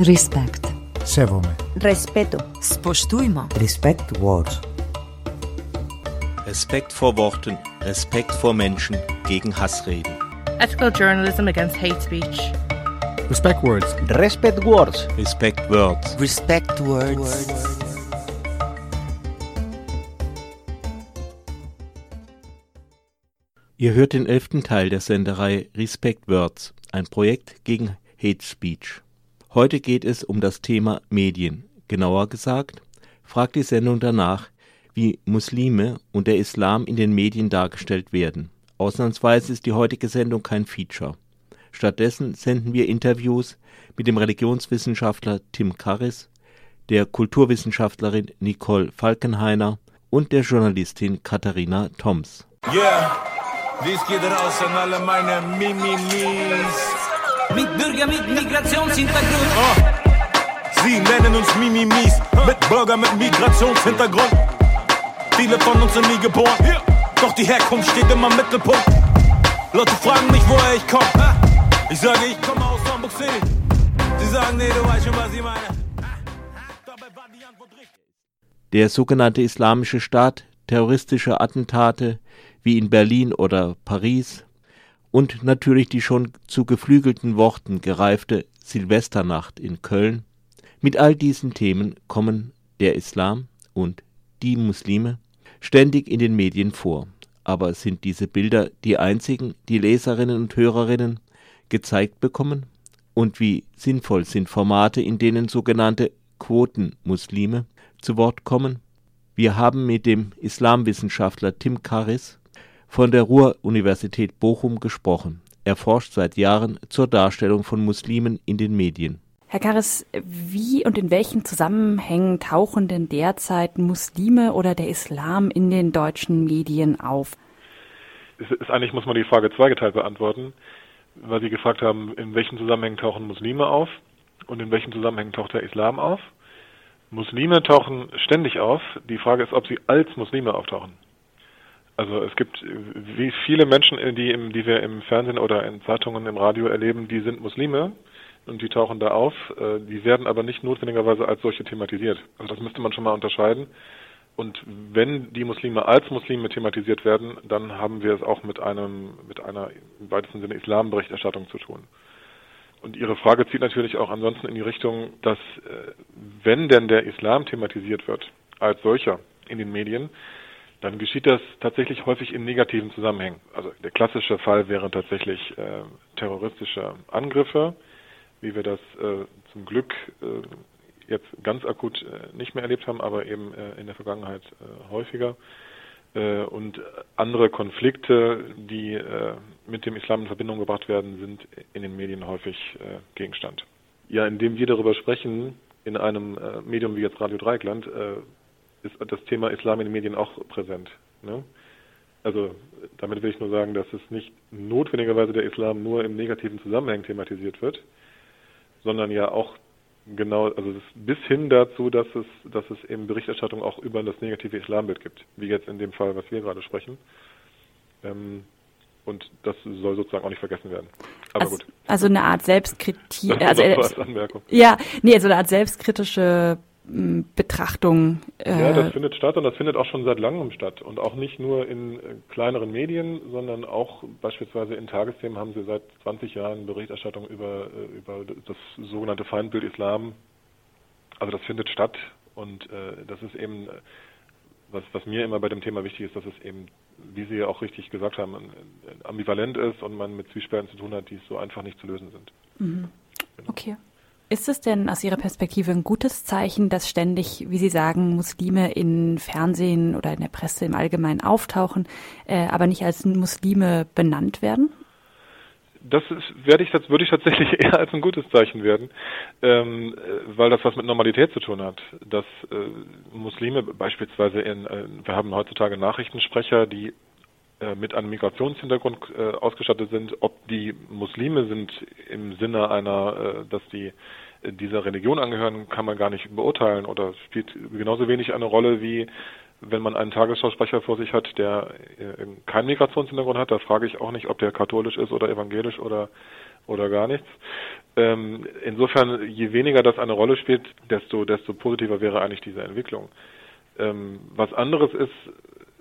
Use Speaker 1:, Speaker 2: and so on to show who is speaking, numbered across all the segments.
Speaker 1: Respekt.
Speaker 2: Sevome.
Speaker 3: Respeto.
Speaker 1: Spoštujmo.
Speaker 4: Respekt words.
Speaker 5: Respekt vor Worten, Respekt vor Menschen gegen Hassreden.
Speaker 6: Ethical journalism against hate speech.
Speaker 2: Respect words.
Speaker 4: Respect words.
Speaker 5: Respect words.
Speaker 4: Respect words.
Speaker 5: Ihr hört den elften Teil der Senderei Respect Words, ein Projekt gegen Hate Speech. Heute geht es um das Thema Medien. Genauer gesagt, fragt die Sendung danach, wie Muslime und der Islam in den Medien dargestellt werden. Ausnahmsweise ist die heutige Sendung kein Feature. Stattdessen senden wir Interviews mit dem Religionswissenschaftler Tim Karris, der Kulturwissenschaftlerin Nicole Falkenhainer und der Journalistin Katharina Toms.
Speaker 7: Yeah, dies geht raus an alle meine Mimimis.
Speaker 8: Mit Bürger mit Migrationshintergrund.
Speaker 7: Oh. Sie nennen uns Mimimis, mit Bürger mit Migrationshintergrund. Viele von uns sind nie geboren, doch die Herkunft steht immer im Mittelpunkt. Leute fragen mich, woher ich komme. Ich sage, ich komme aus Hamburg City. Sie sagen, nee, du weißt schon, was ich meine. Dabei war die Antwort richtig.
Speaker 5: Der sogenannte Islamische Staat, terroristische Attentate wie in Berlin oder Paris und natürlich die schon zu geflügelten Worten gereifte Silvesternacht in Köln. Mit all diesen Themen kommen der Islam und die Muslime ständig in den Medien vor. Aber sind diese Bilder die einzigen, die Leserinnen und Hörerinnen gezeigt bekommen? Und wie sinnvoll sind Formate, in denen sogenannte Quotenmuslime zu Wort kommen? Wir haben mit dem Islamwissenschaftler Tim Karris von der Ruhr-Universität Bochum gesprochen. Er forscht seit Jahren zur Darstellung von Muslimen in den Medien.
Speaker 9: Herr Karres, wie und in welchen Zusammenhängen tauchen denn derzeit Muslime oder der Islam in den deutschen Medien auf?
Speaker 10: Es ist eigentlich muss man die Frage zweigeteilt beantworten, weil Sie gefragt haben, in welchen Zusammenhängen tauchen Muslime auf und in welchen Zusammenhängen taucht der Islam auf. Muslime tauchen ständig auf. Die Frage ist, ob sie als Muslime auftauchen. Also es gibt wie viele Menschen, die, im, die wir im Fernsehen oder in Zeitungen, im Radio erleben, die sind Muslime und die tauchen da auf. Äh, Die werden aber nicht notwendigerweise als solche thematisiert. Also das müsste man schon mal unterscheiden. Und wenn die Muslime als Muslime thematisiert werden, dann haben wir es auch mit einem, mit einer im weitesten Sinne Islamberichterstattung zu tun. Und Ihre Frage zieht natürlich auch ansonsten in die Richtung, dass äh, wenn denn der Islam thematisiert wird als solcher in den Medien, dann geschieht das tatsächlich häufig in negativen Zusammenhängen. Also der klassische Fall wäre tatsächlich äh, terroristische Angriffe, wie wir das äh, zum Glück äh, jetzt ganz akut äh, nicht mehr erlebt haben, aber eben äh, in der Vergangenheit äh, häufiger. Äh, und andere Konflikte, die äh, mit dem Islam in Verbindung gebracht werden, sind in den Medien häufig äh, Gegenstand. Ja, indem wir darüber sprechen, in einem äh, Medium wie jetzt Radio Dreieckland, äh, ist das Thema Islam in den Medien auch präsent. Ne? Also damit will ich nur sagen, dass es nicht notwendigerweise der Islam nur im negativen Zusammenhang thematisiert wird, sondern ja auch genau, also es ist bis hin dazu, dass es, dass es eben Berichterstattung auch über das negative Islambild gibt, wie jetzt in dem Fall, was wir gerade sprechen. Ähm, und das soll sozusagen auch nicht vergessen werden. Aber
Speaker 9: also,
Speaker 10: gut.
Speaker 9: also eine Art Selbstkritik. Also, äh,
Speaker 10: als Anmerkung.
Speaker 9: ja, nee, also eine Art selbstkritische Betrachtung. Äh,
Speaker 10: Ja, das findet statt und das findet auch schon seit langem statt. Und auch nicht nur in äh, kleineren Medien, sondern auch beispielsweise in Tagesthemen haben sie seit 20 Jahren Berichterstattung über, äh, über das sogenannte Feindbild Islam. Also das findet statt und äh, das ist eben, was, was mir immer bei dem Thema wichtig ist, dass es eben, wie Sie ja auch richtig gesagt haben, ambivalent ist und man mit Zwiespälten zu tun hat, die so einfach nicht zu lösen sind.
Speaker 9: mhm. Okay. Ist es denn aus Ihrer Perspektive ein gutes Zeichen, dass ständig, wie Sie sagen, Muslime in Fernsehen oder in der Presse im Allgemeinen auftauchen, äh, aber nicht als Muslime benannt werden?
Speaker 10: Das ist, werde ich, würde ich tatsächlich eher als ein gutes Zeichen werden, ähm, äh, weil das was mit Normalität zu tun hat. Dass äh, Muslime beispielsweise in, äh, wir haben heutzutage Nachrichtensprecher, die mit einem Migrationshintergrund äh, ausgestattet sind. Ob die Muslime sind im Sinne einer, äh, dass die äh, dieser Religion angehören, kann man gar nicht beurteilen oder spielt genauso wenig eine Rolle wie wenn man einen Tagesschausprecher vor sich hat, der äh, keinen Migrationshintergrund hat, da frage ich auch nicht, ob der katholisch ist oder evangelisch oder oder gar nichts. Ähm, insofern, je weniger das eine Rolle spielt, desto desto positiver wäre eigentlich diese Entwicklung. Ähm, was anderes ist,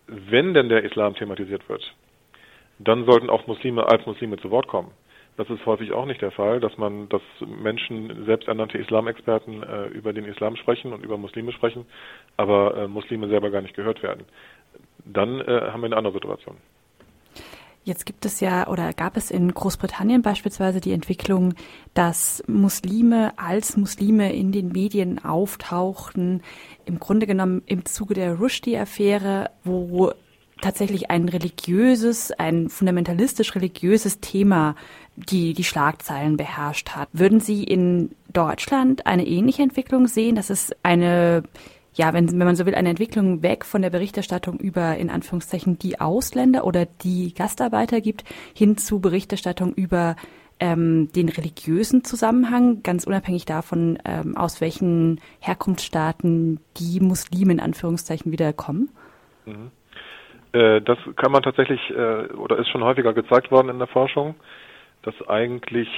Speaker 10: wenn denn der Islam thematisiert wird, dann sollten auch Muslime als Muslime zu Wort kommen. Das ist häufig auch nicht der Fall, dass man, dass Menschen, selbsternannte Islamexperten äh, über den Islam sprechen und über Muslime sprechen, aber äh, Muslime selber gar nicht gehört werden. Dann äh, haben wir eine andere Situation.
Speaker 9: Jetzt gibt es ja oder gab es in Großbritannien beispielsweise die Entwicklung, dass Muslime als Muslime in den Medien auftauchten, im Grunde genommen im Zuge der Rushdie-Affäre, wo tatsächlich ein religiöses, ein fundamentalistisch religiöses Thema die die Schlagzeilen beherrscht hat. Würden Sie in Deutschland eine ähnliche Entwicklung sehen, dass es eine ja, wenn, wenn man so will, eine Entwicklung weg von der Berichterstattung über, in Anführungszeichen, die Ausländer oder die Gastarbeiter gibt, hin zu Berichterstattung über ähm, den religiösen Zusammenhang, ganz unabhängig davon, ähm, aus welchen Herkunftsstaaten die Muslime in Anführungszeichen wieder kommen?
Speaker 10: Mhm. Äh, das kann man tatsächlich äh, oder ist schon häufiger gezeigt worden in der Forschung, dass eigentlich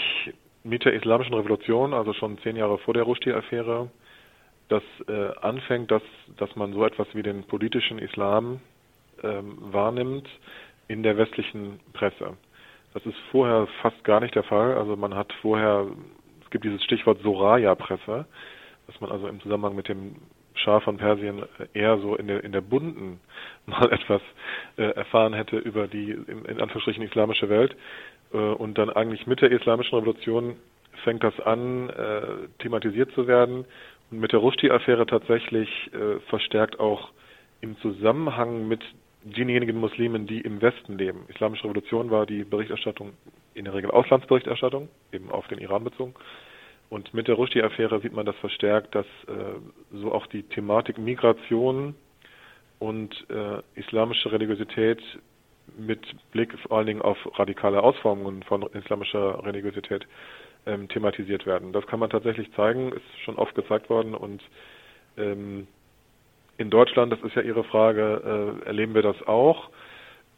Speaker 10: mit der islamischen Revolution, also schon zehn Jahre vor der Rushdie-Affäre, das äh, anfängt, dass, dass man so etwas wie den politischen Islam ähm, wahrnimmt in der westlichen Presse. Das ist vorher fast gar nicht der Fall. Also man hat vorher, es gibt dieses Stichwort Soraya-Presse, dass man also im Zusammenhang mit dem Schah von Persien eher so in der in der bunten mal etwas äh, erfahren hätte über die in, Anführungsstrichen islamische Welt äh, und dann eigentlich mit der islamischen Revolution fängt das an äh, thematisiert zu werden mit der Rushdie-Affäre tatsächlich äh, verstärkt auch im Zusammenhang mit denjenigen Muslimen, die im Westen leben. Islamische Revolution war die Berichterstattung in der Regel Auslandsberichterstattung, eben auf den Iran bezogen. Und mit der Rushdie-Affäre sieht man das verstärkt, dass äh, so auch die Thematik Migration und äh, islamische Religiosität mit Blick vor allen Dingen auf radikale Ausformungen von islamischer Religiosität ähm, thematisiert werden. Das kann man tatsächlich zeigen, ist schon oft gezeigt worden und ähm, in Deutschland, das ist ja Ihre Frage, äh, erleben wir das auch.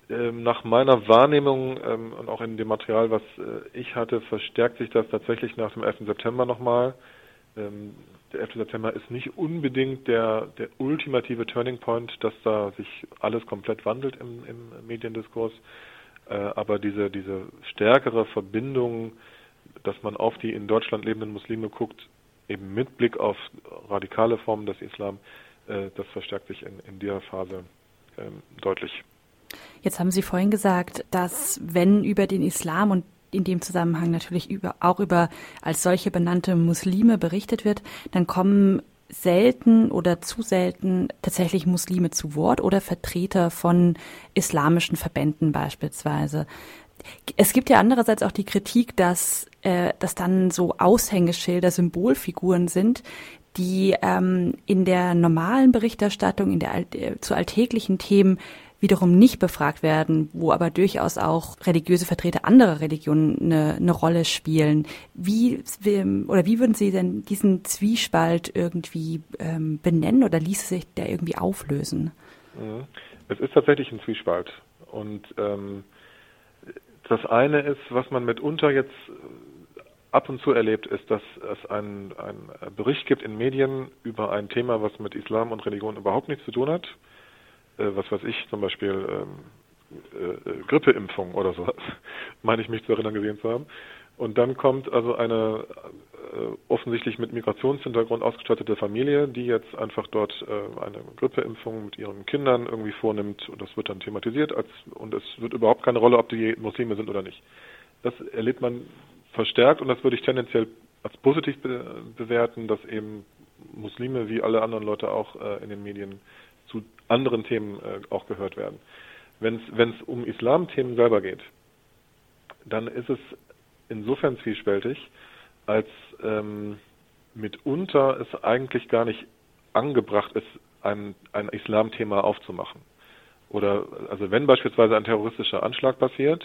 Speaker 10: Ähm, nach meiner Wahrnehmung ähm, und auch in dem Material, was äh, ich hatte, verstärkt sich das tatsächlich nach dem 11. September nochmal. Ähm, der 11. September ist nicht unbedingt der, der ultimative Turning Point, dass da sich alles komplett wandelt im, im Mediendiskurs. Äh, aber diese, diese stärkere Verbindung dass man auf die in Deutschland lebenden Muslime guckt, eben mit Blick auf radikale Formen des Islam, äh, das verstärkt sich in, in dieser Phase ähm, deutlich.
Speaker 9: Jetzt haben Sie vorhin gesagt, dass wenn über den Islam und in dem Zusammenhang natürlich über, auch über als solche benannte Muslime berichtet wird, dann kommen selten oder zu selten tatsächlich Muslime zu Wort oder Vertreter von islamischen Verbänden beispielsweise. Es gibt ja andererseits auch die Kritik, dass äh, das dann so Aushängeschilder, Symbolfiguren sind, die ähm, in der normalen Berichterstattung, in der äh, zu alltäglichen Themen wiederum nicht befragt werden, wo aber durchaus auch religiöse Vertreter anderer Religionen eine, eine Rolle spielen. Wie oder wie würden Sie denn diesen Zwiespalt irgendwie ähm, benennen oder ließe sich der irgendwie auflösen?
Speaker 10: Mhm. Es ist tatsächlich ein Zwiespalt und ähm, das eine ist, was man mitunter jetzt äh, ab und zu erlebt, ist, dass es einen, einen Bericht gibt in Medien über ein Thema, was mit Islam und Religion überhaupt nichts zu tun hat. Äh, was weiß ich, zum Beispiel ähm, äh, Grippeimpfung oder so, meine ich mich zu erinnern gesehen zu haben. Und dann kommt also eine äh, offensichtlich mit Migrationshintergrund ausgestattete Familie, die jetzt einfach dort äh, eine Grippeimpfung mit ihren Kindern irgendwie vornimmt und das wird dann thematisiert als, und es wird überhaupt keine Rolle, ob die Muslime sind oder nicht. Das erlebt man verstärkt und das würde ich tendenziell als positiv be bewerten, dass eben Muslime wie alle anderen Leute auch äh, in den Medien zu anderen Themen äh, auch gehört werden. Wenn es um Islamthemen selber geht, dann ist es insofern zwiespältig, als ähm, mitunter es eigentlich gar nicht angebracht ist, ein, ein Islamthema aufzumachen. Oder also wenn beispielsweise ein terroristischer Anschlag passiert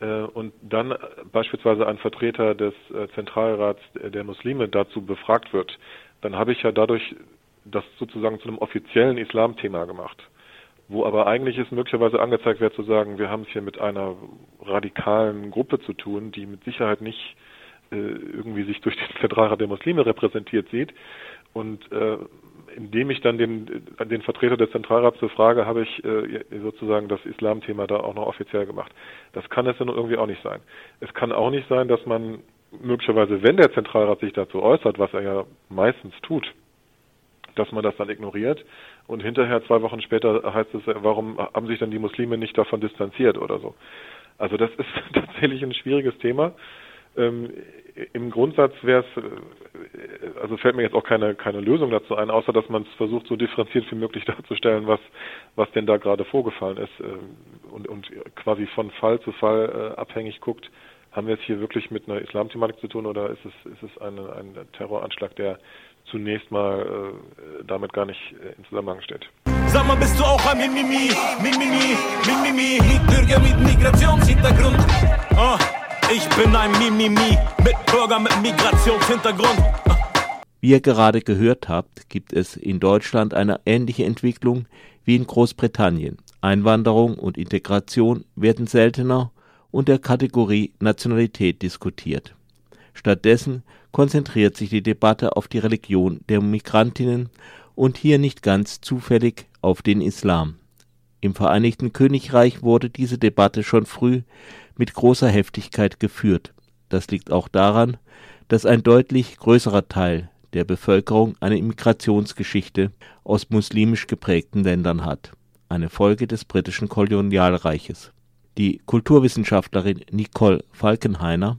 Speaker 10: äh, und dann beispielsweise ein Vertreter des äh, Zentralrats der Muslime dazu befragt wird, dann habe ich ja dadurch das sozusagen zu einem offiziellen Islamthema gemacht. Wo aber eigentlich ist möglicherweise angezeigt wäre zu sagen, wir haben es hier mit einer radikalen Gruppe zu tun, die mit Sicherheit nicht äh, irgendwie sich durch den Zentralrat der Muslime repräsentiert sieht. Und äh, indem ich dann den, den Vertreter des Zentralrats befrage, habe ich äh, sozusagen das Islamthema da auch noch offiziell gemacht. Das kann es dann irgendwie auch nicht sein. Es kann auch nicht sein, dass man möglicherweise, wenn der Zentralrat sich dazu äußert, was er ja meistens tut, dass man das dann ignoriert und hinterher zwei Wochen später heißt es, warum haben sich dann die Muslime nicht davon distanziert oder so. Also das ist tatsächlich ein schwieriges Thema. Ähm, Im Grundsatz wäre es, äh, also fällt mir jetzt auch keine, keine Lösung dazu ein, außer dass man es versucht, so differenziert wie möglich darzustellen, was, was denn da gerade vorgefallen ist äh, und, und quasi von Fall zu Fall äh, abhängig guckt, haben wir es hier wirklich mit einer Islamthematik zu tun oder ist es, ist es eine, ein Terroranschlag, der zunächst mal äh, damit gar nicht äh, in Zusammenhang steht?
Speaker 7: Sag mal, bist du auch ein Mimimi, Mimimi, Mimimi, Bürger mit Migrationshintergrund? Oh, ich bin ein Mimimi mit Bürger mit Migrationshintergrund.
Speaker 5: Wie ihr gerade gehört habt, gibt es in Deutschland eine ähnliche Entwicklung wie in Großbritannien. Einwanderung und Integration werden seltener und der Kategorie Nationalität diskutiert. Stattdessen konzentriert sich die Debatte auf die Religion der Migrantinnen und hier nicht ganz zufällig auf den Islam. Im Vereinigten Königreich wurde diese Debatte schon früh mit großer Heftigkeit geführt. Das liegt auch daran, dass ein deutlich größerer Teil der Bevölkerung eine Immigrationsgeschichte aus muslimisch geprägten Ländern hat, eine Folge des britischen Kolonialreiches. Die Kulturwissenschaftlerin Nicole Falkenhainer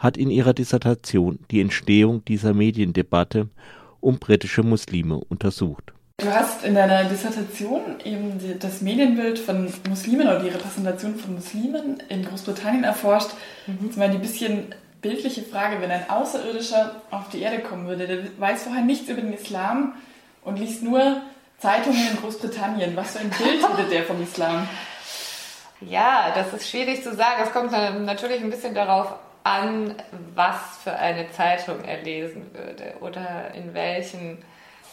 Speaker 5: hat in ihrer Dissertation die Entstehung dieser Mediendebatte um britische Muslime untersucht.
Speaker 1: Du hast in deiner Dissertation eben das Medienbild von Muslimen oder die Repräsentation von Muslimen in Großbritannien erforscht. Mhm. Jetzt mal die bisschen bildliche Frage, wenn ein Außerirdischer auf die Erde kommen würde, der weiß vorher nichts über den Islam und liest nur Zeitungen in Großbritannien. Was für ein Bild hätte der vom Islam?
Speaker 3: Ja, das ist schwierig zu sagen. Es kommt natürlich ein bisschen darauf an, was für eine Zeitung er lesen würde oder in welchem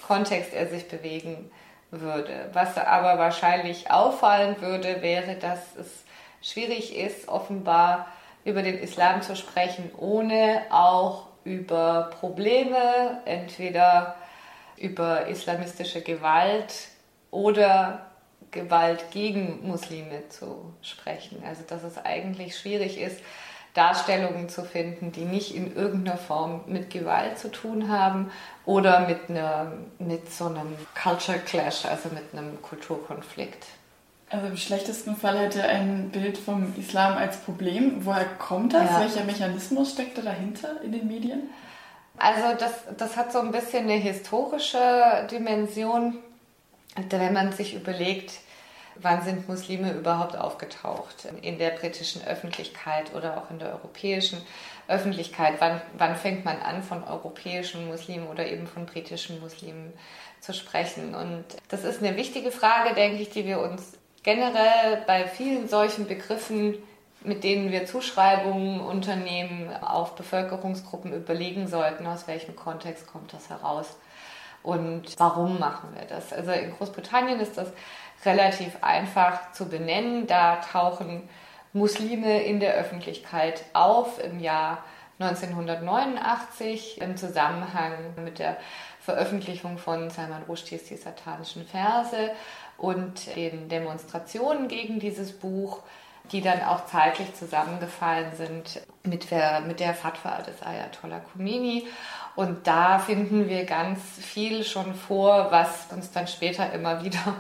Speaker 3: Kontext er sich bewegen würde. Was aber wahrscheinlich auffallen würde, wäre, dass es schwierig ist, offenbar über den Islam zu sprechen, ohne auch über Probleme, entweder über islamistische Gewalt oder Gewalt gegen Muslime zu sprechen. Also dass es eigentlich schwierig ist, Darstellungen zu finden, die nicht in irgendeiner Form mit Gewalt zu tun haben oder mit, einer, mit so einem Culture Clash, also mit einem Kulturkonflikt.
Speaker 1: Also im schlechtesten Fall hätte ein Bild vom Islam als Problem. Woher kommt das? Ja. Welcher Mechanismus steckt da dahinter in den Medien?
Speaker 3: Also das, das hat so ein bisschen eine historische Dimension, wenn man sich überlegt, wann sind Muslime überhaupt aufgetaucht in der britischen Öffentlichkeit oder auch in der europäischen Öffentlichkeit? Wann, wann fängt man an, von europäischen Muslimen oder eben von britischen Muslimen zu sprechen? Und das ist eine wichtige Frage, denke ich, die wir uns generell bei vielen solchen Begriffen mit denen wir Zuschreibungen unternehmen, auf Bevölkerungsgruppen überlegen sollten, aus welchem Kontext kommt das heraus und warum machen wir das. Also in Großbritannien ist das relativ einfach zu benennen. Da tauchen Muslime in der Öffentlichkeit auf im Jahr 1989 im Zusammenhang mit der Veröffentlichung von Salman Rushdies Die satanischen Verse und den Demonstrationen gegen dieses Buch, die dann auch zeitlich zusammengefallen sind mit der, mit der Fatwa des Ayatollah Khomeini. Und da finden wir ganz viel schon vor, was uns dann später immer wieder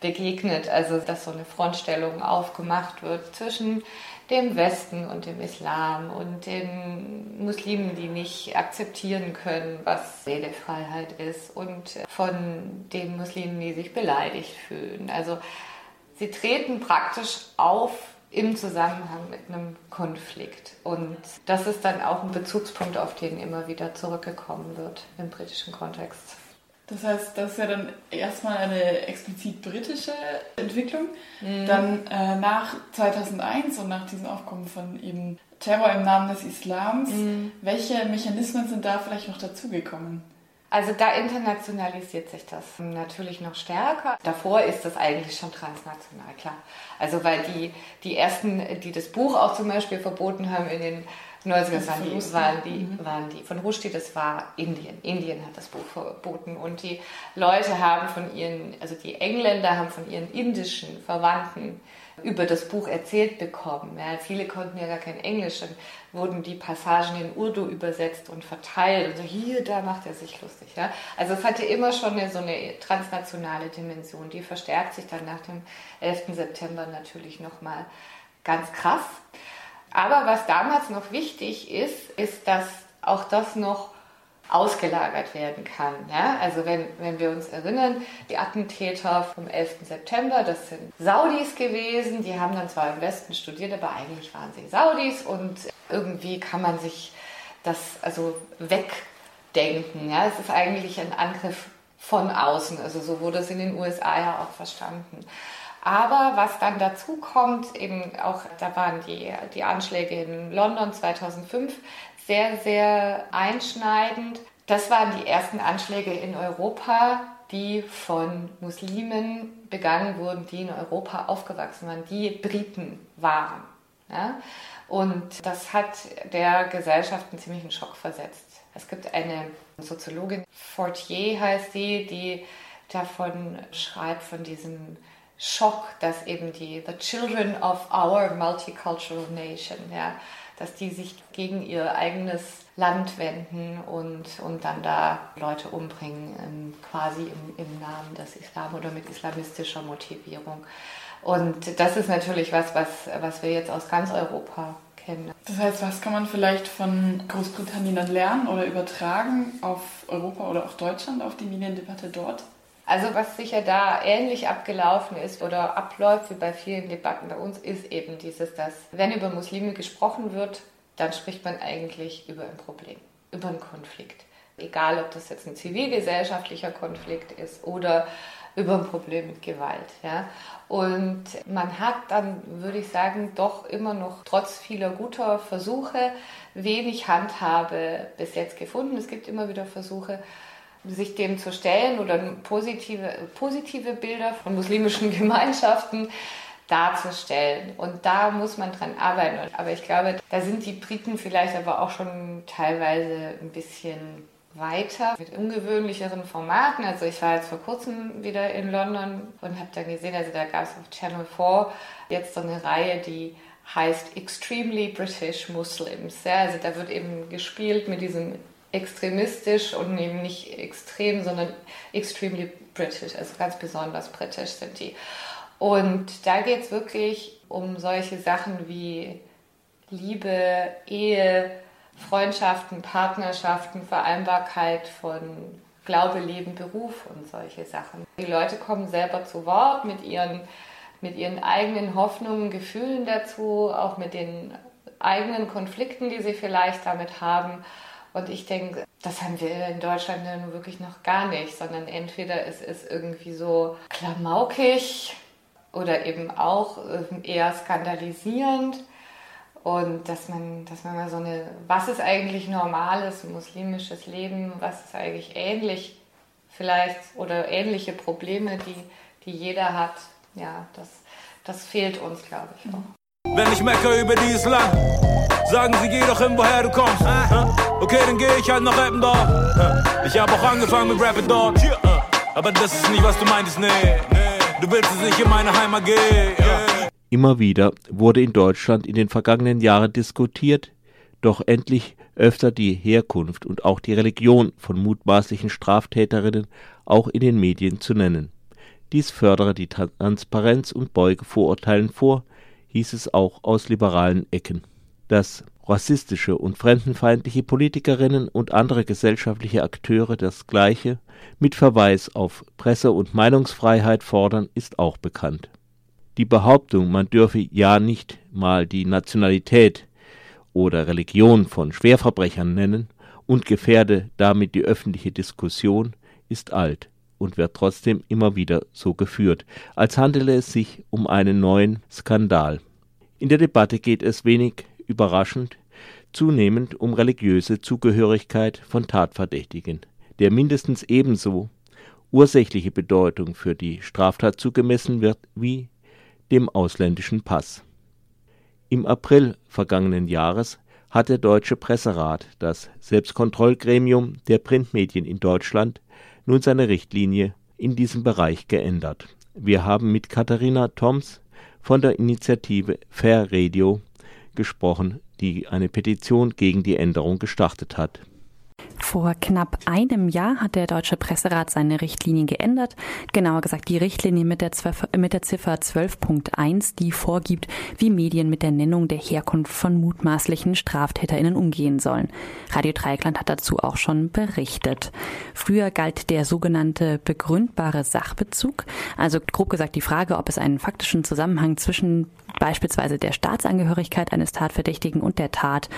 Speaker 3: begegnet. Also, dass so eine Frontstellung aufgemacht wird zwischen dem Westen und dem Islam und den Muslimen, die nicht akzeptieren können, was Redefreiheit ist und von den Muslimen, die sich beleidigt fühlen. Also sie treten praktisch auf im Zusammenhang mit einem Konflikt. Und das ist dann auch ein Bezugspunkt, auf den immer wieder zurückgekommen wird im britischen Kontext.
Speaker 1: Das heißt, das ist ja dann erstmal eine explizit britische Entwicklung. Mhm. Dann äh, nach 2001 und nach diesem Aufkommen von eben Terror im Namen des Islams, mhm. welche Mechanismen sind da vielleicht noch dazugekommen?
Speaker 3: Also da internationalisiert sich das natürlich noch stärker. Davor ist das eigentlich schon transnational, klar. Also weil die, die ersten, die das Buch auch zum Beispiel verboten haben in den 90er waren die, waren die, mhm. waren die von Rushdie, das war Indien. Indien hat das Buch verboten und die Leute haben von ihren, also die Engländer haben von ihren indischen Verwandten über das Buch erzählt bekommen. Ja, viele konnten ja gar kein Englisch, dann wurden die Passagen in Urdu übersetzt und verteilt. Und so, hier, da macht er sich lustig. Ja. Also es hatte immer schon eine, so eine transnationale Dimension. Die verstärkt sich dann nach dem 11. September natürlich nochmal ganz krass. Aber was damals noch wichtig ist, ist, dass auch das noch ausgelagert werden kann. Ja? Also wenn, wenn wir uns erinnern, die Attentäter vom 11. September, das sind Saudis gewesen, die haben dann zwar im Westen studiert, aber eigentlich waren sie Saudis und irgendwie kann man sich das also wegdenken. Ja? Es ist eigentlich ein Angriff von außen, also so wurde es in den USA ja auch verstanden. Aber was dann dazu kommt, eben auch, da waren die, die Anschläge in London 2005 sehr, sehr einschneidend. Das waren die ersten Anschläge in Europa, die von Muslimen begangen wurden, die in Europa aufgewachsen waren, die Briten waren. Ja? Und das hat der Gesellschaft einen ziemlichen Schock versetzt. Es gibt eine Soziologin, Fortier heißt sie, die davon schreibt, von diesem Schock, dass eben die The Children of Our Multicultural Nation, ja, dass die sich gegen ihr eigenes Land wenden und, und dann da Leute umbringen, ähm, quasi im, im Namen des Islam oder mit islamistischer Motivierung. Und das ist natürlich was, was, was wir jetzt aus ganz Europa kennen.
Speaker 1: Das heißt, was kann man vielleicht von Großbritannien dann lernen oder übertragen auf Europa oder auch Deutschland, auf die Mediendebatte dort?
Speaker 3: Also was sicher da ähnlich abgelaufen ist oder abläuft wie bei vielen Debatten bei uns, ist eben dieses, dass wenn über Muslime gesprochen wird, dann spricht man eigentlich über ein Problem, über einen Konflikt. Egal, ob das jetzt ein zivilgesellschaftlicher Konflikt ist oder über ein Problem mit Gewalt. Ja. Und man hat dann, würde ich sagen, doch immer noch trotz vieler guter Versuche wenig Handhabe bis jetzt gefunden. Es gibt immer wieder Versuche, sich dem zu stellen oder positive, positive Bilder von muslimischen Gemeinschaften darzustellen. Und da muss man dran arbeiten. Aber ich glaube, da sind die Briten vielleicht aber auch schon teilweise ein bisschen weiter mit ungewöhnlicheren Formaten. Also ich war jetzt vor kurzem wieder in London und habe dann gesehen, also da gab es auf Channel 4 jetzt so eine Reihe, die heißt Extremely British Muslims. Ja, also da wird eben gespielt mit diesem extremistisch und eben nicht extrem, sondern extremely British, also ganz besonders britisch sind die. Und da geht es wirklich um solche Sachen wie Liebe, Ehe, Freundschaften, Partnerschaften, Vereinbarkeit von Glaube, Leben, Beruf und solche Sachen. Die Leute kommen selber zu Wort mit ihren, mit ihren eigenen Hoffnungen, Gefühlen dazu, auch mit den eigenen Konflikten, die sie vielleicht damit haben. Und ich denke, das haben wir in Deutschland ja nun wirklich noch gar nicht, sondern entweder es ist irgendwie so klamaukig oder eben auch ähm, eher skandalisierend. Und dass man, dass man mal so eine, was ist eigentlich normales muslimisches Leben, was ist eigentlich ähnlich vielleicht oder ähnliche Probleme, die, die jeder hat, ja, das, das fehlt uns, glaube ich, auch.
Speaker 7: Wenn ich meckere über dieses Land, sagen sie, geh doch hin, woher du kommst. Okay, dann geh ich halt nach Rappen dort. Ich hab auch angefangen mit Rappen dort. Aber das ist nicht, was du meintest, nee. Du willst es nicht in meine Heimat gehen.
Speaker 5: Immer wieder wurde in Deutschland in den vergangenen Jahren diskutiert, doch endlich öfter die Herkunft und auch die Religion von mutmaßlichen Straftäterinnen auch in den Medien zu nennen. Dies fördere die Transparenz und beuge Vorurteilen vor, hieß es auch aus liberalen Ecken. Dass rassistische und fremdenfeindliche Politikerinnen und andere gesellschaftliche Akteure das Gleiche mit Verweis auf Presse- und Meinungsfreiheit fordern, ist auch bekannt. Die Behauptung, man dürfe ja nicht mal die Nationalität oder Religion von Schwerverbrechern nennen und gefährde damit die öffentliche Diskussion, ist alt und wird trotzdem immer wieder so geführt, als handele es sich um einen neuen Skandal. In der Debatte geht es wenig überraschend zunehmend um religiöse Zugehörigkeit von Tatverdächtigen. der mindestens ebenso ursächliche Bedeutung für die Straftat zugemessen wird wie dem ausländischen Pass. Im April vergangenen Jahres hat der Deutsche Presserat, das Selbstkontrollgremium der Printmedien in Deutschland, nun seine Richtlinie in diesem Bereich geändert. Wir haben mit Katharina Toms von der Initiative Fair Radio gesprochen, die eine Petition gegen die Änderung gestartet hat.
Speaker 9: Vor knapp einem Jahr hat der Deutsche Presserat seine Richtlinien geändert. Genauer gesagt die Richtlinie mit der, mit der Ziffer 12.1, die vorgibt, wie Medien mit der Nennung der Herkunft von mutmaßlichen StraftäterInnen umgehen sollen. Radio Dreieckland hat dazu auch schon berichtet. Früher galt der sogenannte begründbare Sachbezug, also grob gesagt die Frage, ob es einen faktischen Zusammenhang zwischen beispielsweise der Staatsangehörigkeit eines Tatverdächtigen und der Tat,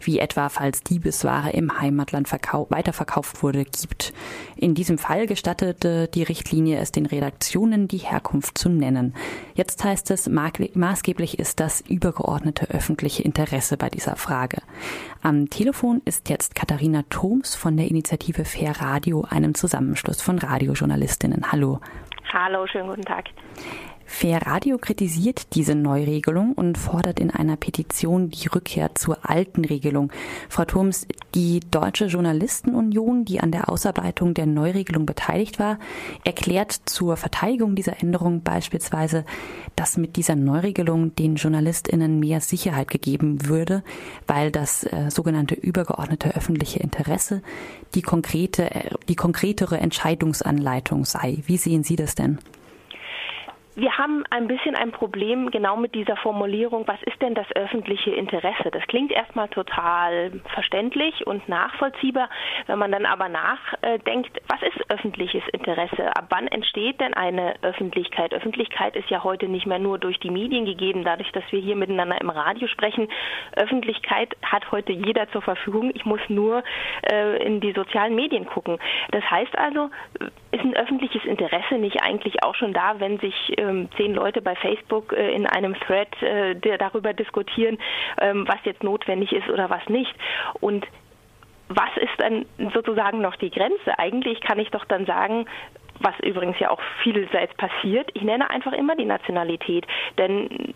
Speaker 9: wie etwa falls Diebesware im Heimatland weiterverkauft wurde, gibt. In diesem Fall gestattete die Richtlinie es den Redaktionen, die Herkunft zu nennen. Jetzt heißt es, maßgeblich ist das übergeordnete öffentliche Interesse bei dieser Frage. Am Telefon ist jetzt Katharina Thoms von der Initiative Fair Radio, einem Zusammenschluss von Radiojournalistinnen. Hallo.
Speaker 11: Hallo, schönen guten Tag.
Speaker 9: Fair Radio kritisiert diese Neuregelung und fordert in einer Petition die Rückkehr zur alten Regelung. Frau Thurms, die Deutsche Journalistenunion, die an der Ausarbeitung der Neuregelung beteiligt war, erklärt zur Verteidigung dieser Änderung beispielsweise, dass mit dieser Neuregelung den JournalistInnen mehr Sicherheit gegeben würde, weil das äh, sogenannte übergeordnete öffentliche Interesse die konkrete, äh, die konkretere Entscheidungsanleitung sei. Wie sehen Sie das denn?
Speaker 11: Wir haben ein bisschen ein Problem genau mit dieser Formulierung, was ist denn das öffentliche Interesse? Das klingt erstmal total verständlich und nachvollziehbar. Wenn man dann aber nachdenkt, was ist öffentliches Interesse? Ab wann entsteht denn eine Öffentlichkeit? Öffentlichkeit ist ja heute nicht mehr nur durch die Medien gegeben, dadurch, dass wir hier miteinander im Radio sprechen. Öffentlichkeit hat heute jeder zur Verfügung. Ich muss nur äh, in die sozialen Medien gucken. Das heißt also, ist ein öffentliches Interesse nicht eigentlich auch schon da, wenn sich äh, ähm, zehn Leute bei Facebook äh, in einem Thread äh, darüber diskutieren, ähm, was jetzt notwendig ist oder was nicht. Und was ist dann sozusagen noch die Grenze? Eigentlich kann ich doch dann sagen, was übrigens ja auch vielseits passiert. Ich nenne einfach immer die Nationalität, denn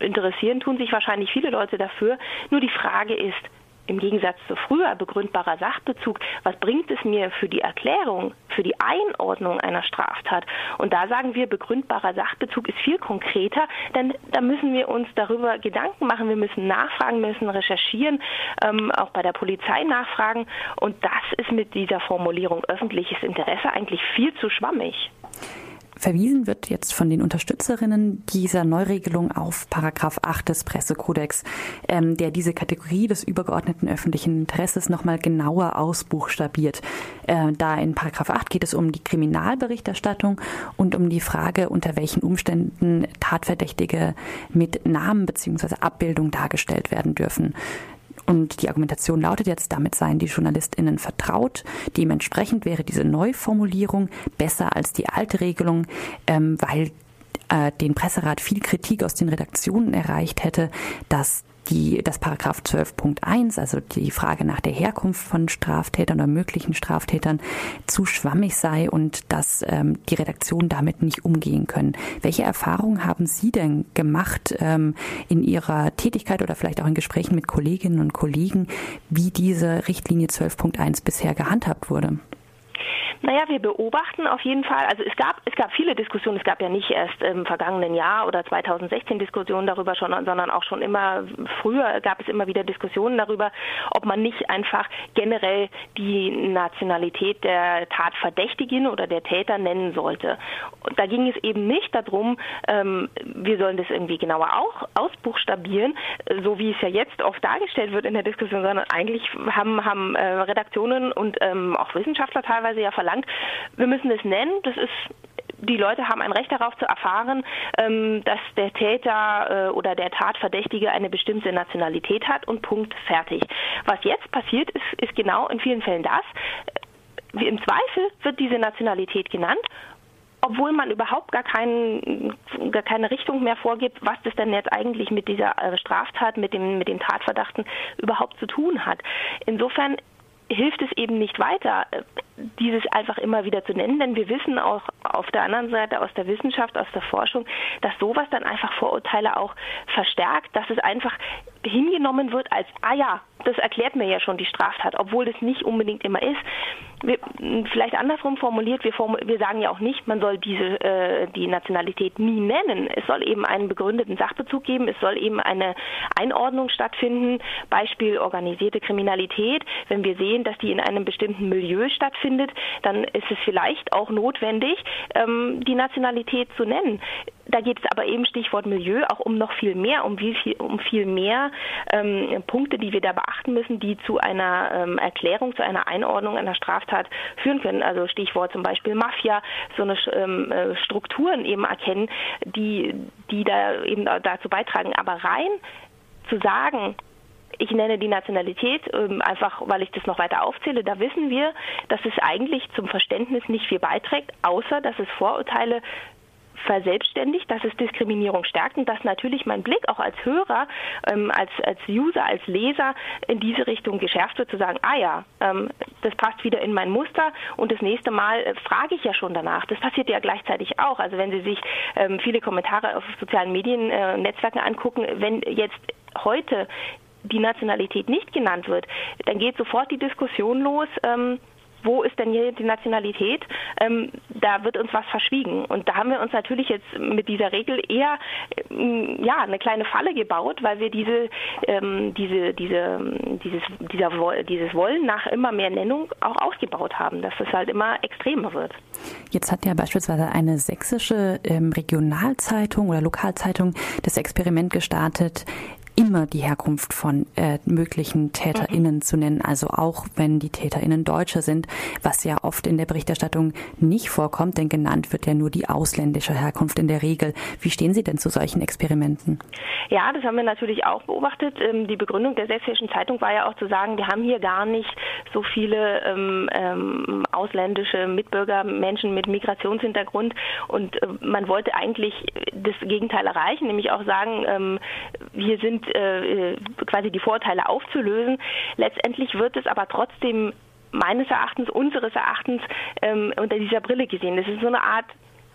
Speaker 11: interessieren tun sich wahrscheinlich viele Leute dafür. Nur die Frage ist, im Gegensatz zu früher begründbarer Sachbezug, was bringt es mir für die Erklärung, für die Einordnung einer Straftat? Und da sagen wir, begründbarer Sachbezug ist viel konkreter, denn da müssen wir uns darüber Gedanken machen, wir müssen nachfragen, müssen recherchieren, ähm, auch bei der Polizei nachfragen. Und das ist mit dieser Formulierung öffentliches Interesse eigentlich viel zu schwammig.
Speaker 9: Verwiesen wird jetzt von den Unterstützerinnen dieser Neuregelung auf Paragraph 8 des Pressekodex, ähm, der diese Kategorie des übergeordneten öffentlichen Interesses nochmal genauer ausbuchstabiert. Äh, da in Paragraph 8 geht es um die Kriminalberichterstattung und um die Frage, unter welchen Umständen Tatverdächtige mit Namen bzw. Abbildung dargestellt werden dürfen. Und die Argumentation lautet jetzt, damit seien die JournalistInnen vertraut. Dementsprechend wäre diese Neuformulierung besser als die alte Regelung, ähm, weil äh, den Presserat viel Kritik aus den Redaktionen erreicht hätte, dass die, das Paragraph 12.1, also die Frage nach der Herkunft von Straftätern oder möglichen Straftätern, zu schwammig sei und dass ähm, die Redaktionen damit nicht umgehen können. Welche Erfahrungen haben Sie denn gemacht ähm, in Ihrer Tätigkeit oder vielleicht auch in Gesprächen mit Kolleginnen und Kollegen, wie diese Richtlinie 12.1 bisher gehandhabt wurde?
Speaker 11: Naja, wir beobachten auf jeden Fall, also es gab, es gab viele Diskussionen, es gab ja nicht erst im vergangenen Jahr oder 2016 Diskussionen darüber schon, sondern auch schon immer früher gab es immer wieder Diskussionen darüber, ob man nicht einfach generell die Nationalität der Tatverdächtigen oder der Täter nennen sollte. Und da ging es eben nicht darum, ähm, wir sollen das irgendwie genauer auch ausbuchstabieren, so wie es ja jetzt oft dargestellt wird in der Diskussion, sondern eigentlich haben, haben äh, Redaktionen und ähm, auch Wissenschaftler teilweise ja verlangt. Wir müssen es nennen. Das ist die Leute haben ein Recht darauf zu erfahren, ähm, dass der Täter äh, oder der Tatverdächtige eine bestimmte Nationalität hat und Punkt fertig. Was jetzt passiert, ist, ist genau in vielen Fällen das. Im Zweifel wird diese Nationalität genannt obwohl man überhaupt gar, kein, gar keine Richtung mehr vorgibt, was das denn jetzt eigentlich mit dieser äh, Straftat, mit dem, mit dem Tatverdachten überhaupt zu tun hat. Insofern hilft es eben nicht weiter dieses einfach immer wieder zu nennen, denn wir wissen auch auf der anderen Seite aus der Wissenschaft, aus der Forschung, dass sowas dann einfach Vorurteile auch verstärkt, dass es einfach hingenommen wird als, ah ja, das erklärt mir ja schon die Straftat, obwohl das nicht unbedingt immer ist. Wir, vielleicht andersrum formuliert, wir, formu wir, sagen ja auch nicht, man soll diese äh, die Nationalität nie nennen. Es soll eben einen begründeten Sachbezug geben, es soll eben eine Einordnung stattfinden. Beispiel organisierte Kriminalität. Wenn wir sehen, dass die in einem bestimmten Milieu stattfindet, dann ist es vielleicht auch notwendig, ähm, die Nationalität zu nennen. Da geht es aber eben Stichwort Milieu auch um noch viel mehr, um, viel, um viel mehr ähm, Punkte, die wir da beachten müssen, die zu einer ähm, Erklärung, zu einer Einordnung einer Straftat führen können. Also Stichwort zum Beispiel Mafia, so eine ähm, äh, Strukturen eben erkennen, die, die da eben dazu beitragen. Aber rein zu sagen, ich nenne die Nationalität ähm, einfach, weil ich das noch weiter aufzähle. Da wissen wir, dass es eigentlich zum Verständnis nicht viel beiträgt, außer dass es Vorurteile verselbstständigt, dass es Diskriminierung stärkt und dass natürlich mein Blick auch als Hörer, ähm, als, als User, als Leser in diese Richtung geschärft wird, zu sagen, ah ja, ähm, das passt wieder in mein Muster und das nächste Mal äh, frage ich ja schon danach. Das passiert ja gleichzeitig auch. Also wenn Sie sich viele Kommentare auf sozialen Medien, äh, Netzwerken angucken, wenn jetzt heute die Nationalität nicht genannt wird, dann geht sofort die Diskussion los, ähm, wo ist denn hier die Nationalität? Ähm, da wird uns was verschwiegen. Und da haben wir uns natürlich jetzt mit dieser Regel eher ähm, ja, eine kleine Falle gebaut, weil wir diese, ähm, diese, diese, dieses, dieser, dieses Wollen nach immer mehr Nennung auch ausgebaut haben, dass es halt immer extremer wird.
Speaker 9: Jetzt hat ja beispielsweise eine sächsische ähm, Regionalzeitung oder Lokalzeitung das Experiment gestartet, immer die Herkunft von äh, möglichen TäterInnen mhm. zu nennen, also auch wenn die TäterInnen Deutsche sind, was ja oft in der Berichterstattung nicht vorkommt, denn genannt wird ja nur die ausländische Herkunft in der Regel. Wie stehen Sie denn zu solchen Experimenten?
Speaker 11: Ja, das haben wir natürlich auch beobachtet. Ähm, die Begründung der Sächsischen Zeitung war ja auch zu sagen, wir haben hier gar nicht so viele ähm, ähm, ausländische Mitbürger, Menschen mit Migrationshintergrund und äh, man wollte eigentlich das Gegenteil erreichen, nämlich auch sagen, ähm, hier sind äh, quasi die Vorteile aufzulösen. Letztendlich wird es aber trotzdem meines Erachtens, unseres Erachtens ähm, unter dieser Brille gesehen. Das ist so eine Art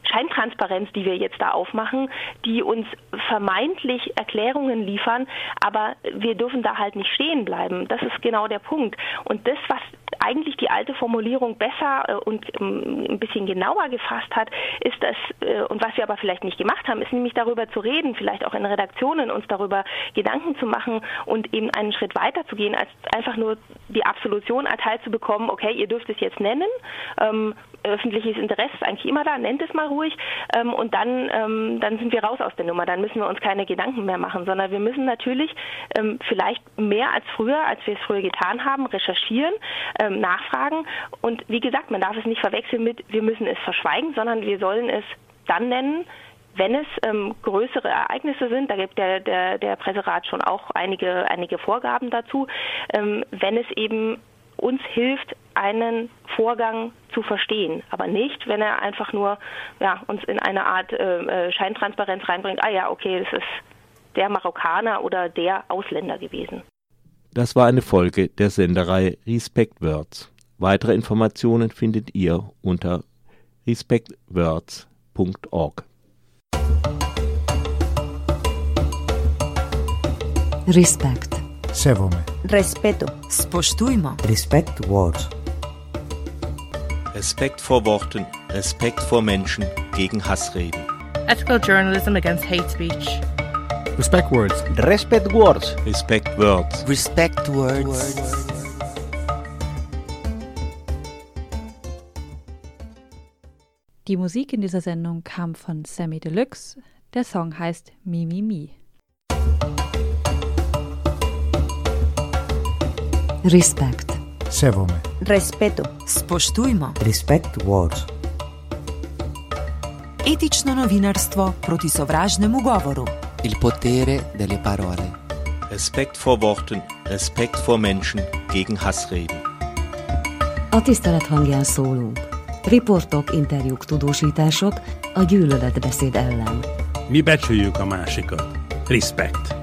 Speaker 11: Scheintransparenz, die wir jetzt da aufmachen, die uns vermeintlich Erklärungen liefern, aber wir dürfen da halt nicht stehen bleiben. Das ist genau der Punkt. Und das, was eigentlich die alte Formulierung besser äh, und ähm, ein bisschen genauer gefasst hat, ist das, äh, und was wir aber vielleicht nicht gemacht haben, ist nämlich darüber zu reden, vielleicht auch in Redaktionen uns darüber Gedanken zu machen und eben einen Schritt weiter zu gehen, als einfach nur die Absolution erteilt zu bekommen, okay, ihr dürft es jetzt nennen, ähm, öffentliches Interesse ist eigentlich immer da, nennt es mal ruhig. Ähm, und dann, ähm, dann sind wir raus aus der Nummer, dann müssen wir uns keine Gedanken mehr machen, sondern wir müssen natürlich ähm, vielleicht mehr als früher, als wir es früher getan haben, recherchieren, ähm, nachfragen. Und wie gesagt, man darf es nicht verwechseln mit, wir müssen es verschweigen, sondern wir sollen es dann nennen, wenn es ähm, größere Ereignisse sind, da gibt der, der, der Presserat schon auch einige, einige Vorgaben dazu, ähm, wenn es eben uns hilft, einen Vorgang zu verstehen, aber nicht, wenn er einfach nur ja, uns in eine Art äh, äh, Scheintransparenz reinbringt, ah ja, okay, das ist der Marokkaner oder der Ausländer gewesen.
Speaker 5: Das war eine Folge der Senderei Respect Words. Weitere Informationen findet ihr unter respectwords.org.
Speaker 12: Respect.
Speaker 2: Sevome.
Speaker 12: Respeto.
Speaker 13: Spoštujmo.
Speaker 4: Respect Words.
Speaker 5: Respekt vor Worten, Respekt vor Menschen gegen Hassreden.
Speaker 6: Ethical journalism against hate speech.
Speaker 2: Respect words.
Speaker 4: Respect Words.
Speaker 5: Respect words.
Speaker 4: Respect Words.
Speaker 9: Die Musik in dieser Sendung kam von Sammy Deluxe. Der Song heißt Mi Mi Mi.
Speaker 12: Respect.
Speaker 2: Sevome.
Speaker 12: Respeto.
Speaker 13: Spoštujmo.
Speaker 4: Respect Words.
Speaker 13: Etično novinarstvo proti sovražnemu govoru.
Speaker 14: Il potere delle parole.
Speaker 5: Respekt vor Worten, Respekt vor Menschen gegen Hassreden.
Speaker 12: A tisztelet hangján szólunk. Riportok, interjúk, tudósítások a gyűlöletbeszéd ellen.
Speaker 15: Mi becsüljük a másikat. Respect.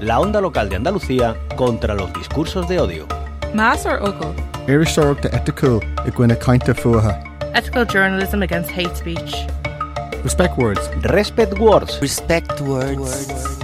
Speaker 4: La onda local de Andalucía contra los discursos de odio.
Speaker 6: Más or oco?
Speaker 2: Éiristeach de eticiúil i gcuine caiinte fuatha.
Speaker 6: Ethical journalism against hate speech.
Speaker 2: Respect words.
Speaker 4: Respect words.
Speaker 13: Respect words.